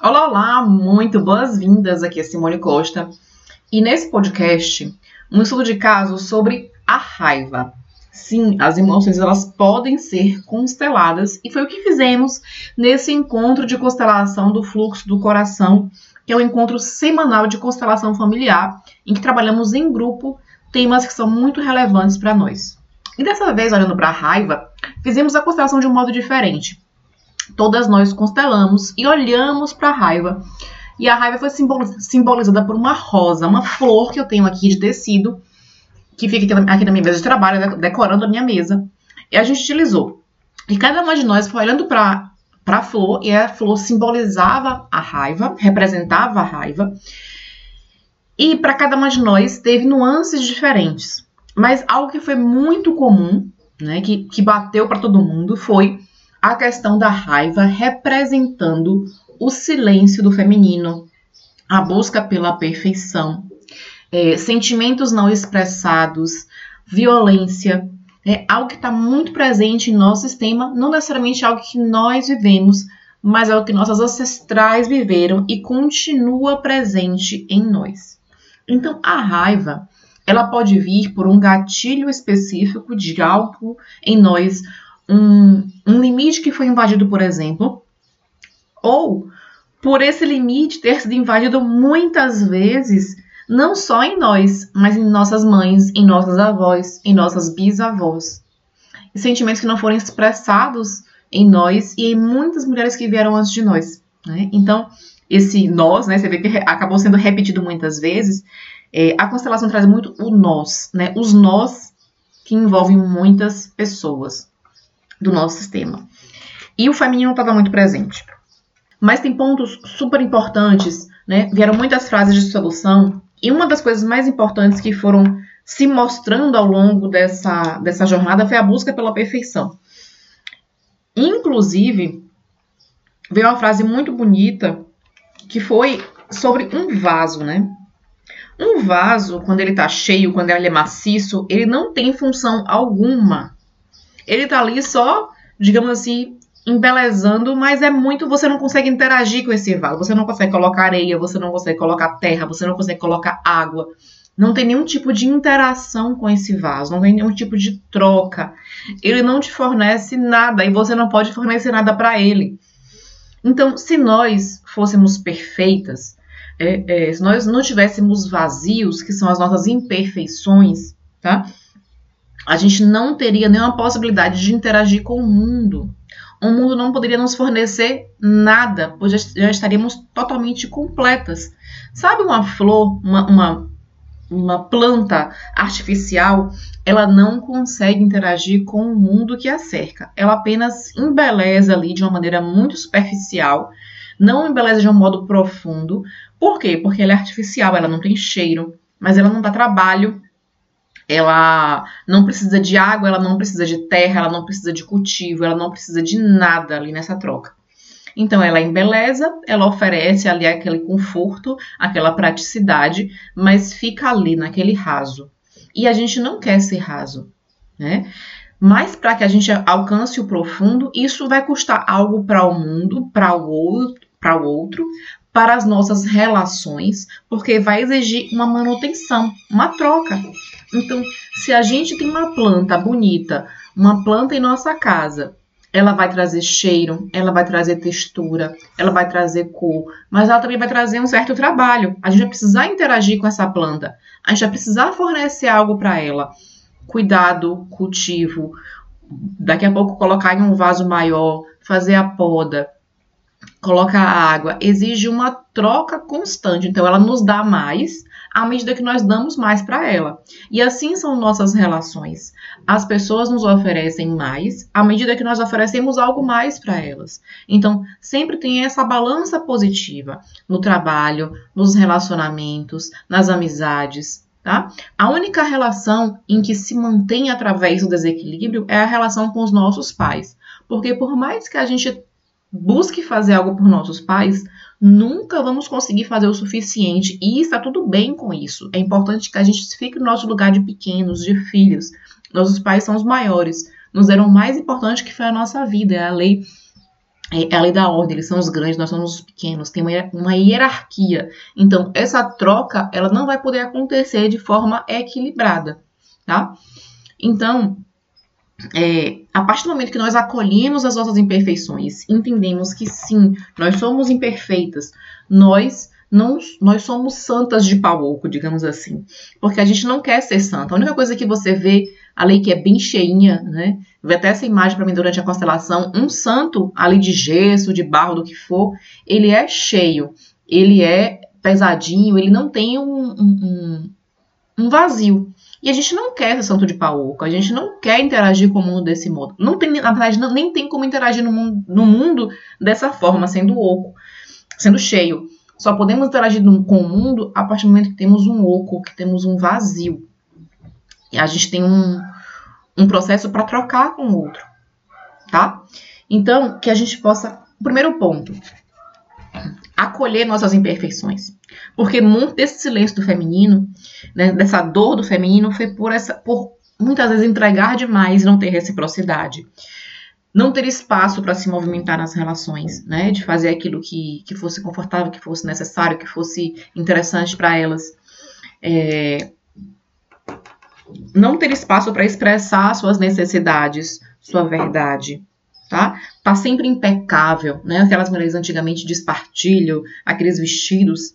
Olá, olá, muito boas-vindas. Aqui é Simone Costa. E nesse podcast, um estudo de caso sobre a raiva. Sim, as emoções elas podem ser consteladas e foi o que fizemos nesse encontro de constelação do fluxo do coração, que é um encontro semanal de constelação familiar, em que trabalhamos em grupo temas que são muito relevantes para nós. E dessa vez, olhando para a raiva, fizemos a constelação de um modo diferente todas nós constelamos e olhamos para a raiva. E a raiva foi simbolizada por uma rosa, uma flor que eu tenho aqui de tecido, que fica aqui na minha mesa de trabalho, decorando a minha mesa. E a gente utilizou. E cada uma de nós foi olhando para a flor, e a flor simbolizava a raiva, representava a raiva. E para cada uma de nós teve nuances diferentes. Mas algo que foi muito comum, né, que, que bateu para todo mundo, foi a questão da raiva representando o silêncio do feminino, a busca pela perfeição, é, sentimentos não expressados, violência, é algo que está muito presente em nosso sistema, não necessariamente algo que nós vivemos, mas é o que nossas ancestrais viveram e continua presente em nós. Então, a raiva, ela pode vir por um gatilho específico de algo em nós, um, um limite que foi invadido, por exemplo, ou por esse limite ter sido invadido muitas vezes, não só em nós, mas em nossas mães, em nossas avós, em nossas bisavós. E sentimentos que não foram expressados em nós e em muitas mulheres que vieram antes de nós. Né? Então, esse nós, né, você vê que acabou sendo repetido muitas vezes, é, a constelação traz muito o nós, né, os nós que envolvem muitas pessoas do nosso sistema. E o feminino estava muito presente. Mas tem pontos super importantes, né? Vieram muitas frases de solução, e uma das coisas mais importantes que foram se mostrando ao longo dessa, dessa jornada foi a busca pela perfeição. Inclusive, veio uma frase muito bonita que foi sobre um vaso, né? Um vaso, quando ele está cheio, quando ele é maciço, ele não tem função alguma ele tá ali só, digamos assim, embelezando, mas é muito. Você não consegue interagir com esse vaso. Você não consegue colocar areia, você não consegue colocar terra, você não consegue colocar água. Não tem nenhum tipo de interação com esse vaso, não tem nenhum tipo de troca. Ele não te fornece nada e você não pode fornecer nada para ele. Então, se nós fôssemos perfeitas, é, é, se nós não tivéssemos vazios, que são as nossas imperfeições, tá? A gente não teria nenhuma possibilidade de interagir com o mundo. O mundo não poderia nos fornecer nada, pois já estaríamos totalmente completas. Sabe uma flor, uma, uma, uma planta artificial, ela não consegue interagir com o mundo que a cerca. Ela apenas embeleza ali de uma maneira muito superficial, não embeleza de um modo profundo. Por quê? Porque ela é artificial, ela não tem cheiro, mas ela não dá trabalho ela não precisa de água, ela não precisa de terra, ela não precisa de cultivo, ela não precisa de nada ali nessa troca. Então ela embeleza, ela oferece ali aquele conforto, aquela praticidade, mas fica ali naquele raso. E a gente não quer ser raso, né? Mas para que a gente alcance o profundo, isso vai custar algo para o mundo, para o outro, para o outro, para as nossas relações, porque vai exigir uma manutenção, uma troca. Então, se a gente tem uma planta bonita, uma planta em nossa casa, ela vai trazer cheiro, ela vai trazer textura, ela vai trazer cor, mas ela também vai trazer um certo trabalho. A gente vai precisar interagir com essa planta, a gente vai precisar fornecer algo para ela. Cuidado, cultivo, daqui a pouco colocar em um vaso maior, fazer a poda, colocar água, exige uma troca constante. Então, ela nos dá mais, à medida que nós damos mais para ela. E assim são nossas relações. As pessoas nos oferecem mais à medida que nós oferecemos algo mais para elas. Então, sempre tem essa balança positiva no trabalho, nos relacionamentos, nas amizades. Tá? A única relação em que se mantém através do desequilíbrio é a relação com os nossos pais. Porque por mais que a gente busque fazer algo por nossos pais, nunca vamos conseguir fazer o suficiente e está tudo bem com isso. É importante que a gente fique no nosso lugar de pequenos, de filhos. Nossos pais são os maiores, nos deram o mais importante que foi a nossa vida, é a lei é a lei da ordem, eles são os grandes, nós somos os pequenos, tem uma hierarquia. Então, essa troca, ela não vai poder acontecer de forma equilibrada, tá? Então, é, a partir do momento que nós acolhemos as nossas imperfeições, entendemos que sim, nós somos imperfeitas, nós não, nós somos santas de pau oco, digamos assim, porque a gente não quer ser santa. A única coisa que você vê, a lei que é bem cheinha, né? Vê até essa imagem para mim durante a constelação, um santo ali de gesso, de barro, do que for, ele é cheio, ele é pesadinho, ele não tem um, um, um vazio. E a gente não quer ser santo de pau oco, a gente não quer interagir com o mundo desse modo. Não tem, na verdade, não, nem tem como interagir no mundo, no mundo dessa forma, sendo oco, sendo cheio. Só podemos interagir com o mundo a partir do momento que temos um oco, que temos um vazio. E a gente tem um, um processo para trocar com o outro, tá? Então, que a gente possa. Primeiro ponto, acolher nossas imperfeições. Porque muito desse silêncio do feminino, né, dessa dor do feminino, foi por essa, por muitas vezes entregar demais não ter reciprocidade. Não ter espaço para se movimentar nas relações, né? De fazer aquilo que, que fosse confortável, que fosse necessário, que fosse interessante para elas. É, não ter espaço para expressar suas necessidades, sua verdade, tá? Tá sempre impecável, né? Aquelas mulheres antigamente de espartilho, aqueles vestidos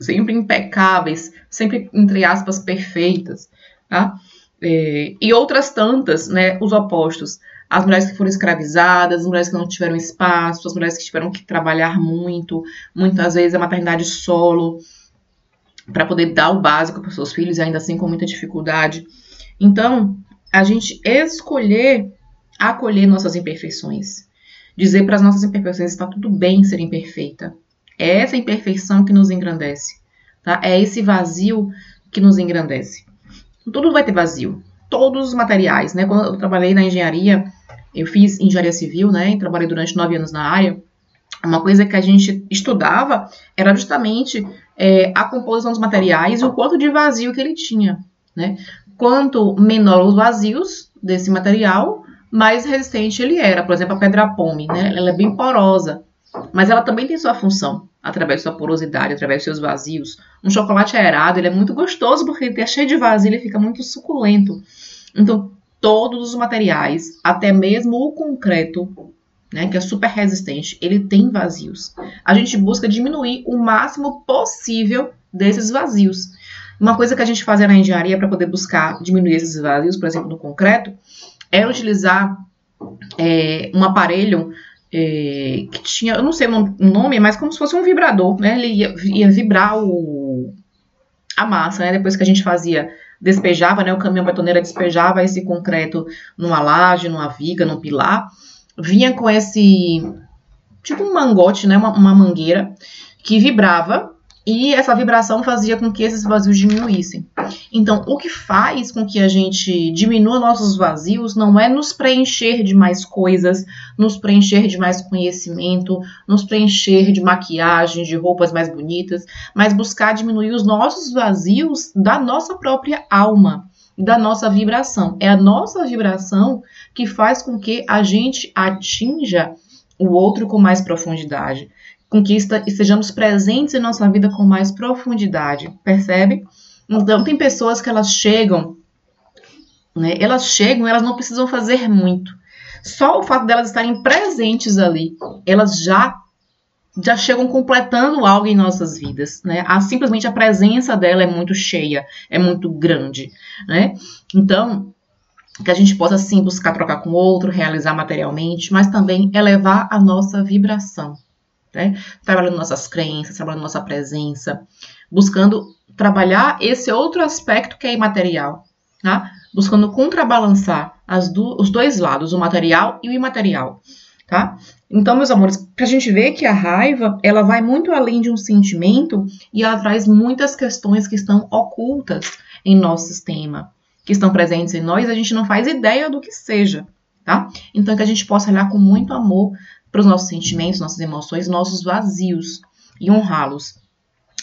sempre impecáveis, sempre, entre aspas, perfeitas, tá? É, e outras tantas, né, os opostos. As mulheres que foram escravizadas, as mulheres que não tiveram espaço, as mulheres que tiveram que trabalhar muito, muitas vezes a maternidade solo, para poder dar o básico para os seus filhos, e ainda assim com muita dificuldade. Então, a gente escolher acolher nossas imperfeições. Dizer para as nossas imperfeições está tudo bem ser imperfeita. É essa imperfeição que nos engrandece. Tá? É esse vazio que nos engrandece. Tudo vai ter vazio. Todos os materiais. Né? Quando eu trabalhei na engenharia, eu fiz engenharia civil, né? E trabalhei durante nove anos na área. Uma coisa que a gente estudava era justamente é, a composição dos materiais e o quanto de vazio que ele tinha. Né? Quanto menor os vazios desse material, mais resistente ele era. Por exemplo, a pedra pome, né? ela é bem porosa, mas ela também tem sua função, através da sua porosidade, através dos seus vazios. Um chocolate aerado, ele é muito gostoso porque ele é cheio de vazio, ele fica muito suculento. Então, todos os materiais, até mesmo o concreto, né, que é super resistente, ele tem vazios. A gente busca diminuir o máximo possível desses vazios. Uma coisa que a gente fazia na engenharia para poder buscar diminuir esses vazios, por exemplo, no concreto, era utilizar é, um aparelho é, que tinha, eu não sei o nome, mas como se fosse um vibrador, né? Ele ia, ia vibrar o, a massa, né? Depois que a gente fazia, despejava, né? O caminhão betoneira despejava esse concreto numa laje, numa viga, num pilar, vinha com esse tipo um mangote, né? Uma, uma mangueira que vibrava e essa vibração fazia com que esses vazios diminuíssem. Então, o que faz com que a gente diminua nossos vazios não é nos preencher de mais coisas, nos preencher de mais conhecimento, nos preencher de maquiagem, de roupas mais bonitas, mas buscar diminuir os nossos vazios da nossa própria alma, da nossa vibração. É a nossa vibração que faz com que a gente atinja o outro com mais profundidade com que estejamos presentes em nossa vida com mais profundidade, percebe? Então, tem pessoas que elas chegam, né? Elas chegam, elas não precisam fazer muito. Só o fato delas estarem presentes ali, elas já já chegam completando algo em nossas vidas, né? A, simplesmente a presença dela é muito cheia, é muito grande, né? Então, que a gente possa sim buscar trocar com outro, realizar materialmente, mas também elevar a nossa vibração, né? Trabalhando nossas crenças, trabalhando nossa presença, buscando trabalhar esse outro aspecto que é imaterial, tá? Buscando contrabalançar do, os dois lados, o material e o imaterial, tá? Então, meus amores, para a gente ver que a raiva, ela vai muito além de um sentimento e ela traz muitas questões que estão ocultas em nosso sistema, que estão presentes em nós, a gente não faz ideia do que seja, tá? Então, que a gente possa olhar com muito amor para os nossos sentimentos, nossas emoções, nossos vazios e honrá-los.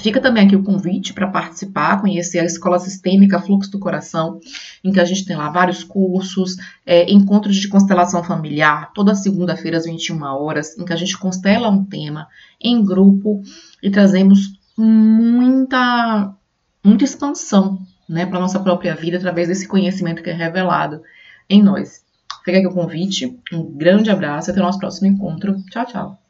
Fica também aqui o convite para participar, conhecer a Escola Sistêmica Fluxo do Coração, em que a gente tem lá vários cursos, é, encontros de constelação familiar, toda segunda-feira às 21 horas, em que a gente constela um tema em grupo e trazemos muita, muita expansão né, para a nossa própria vida através desse conhecimento que é revelado em nós. Fica aqui o convite, um grande abraço e até o nosso próximo encontro. Tchau, tchau.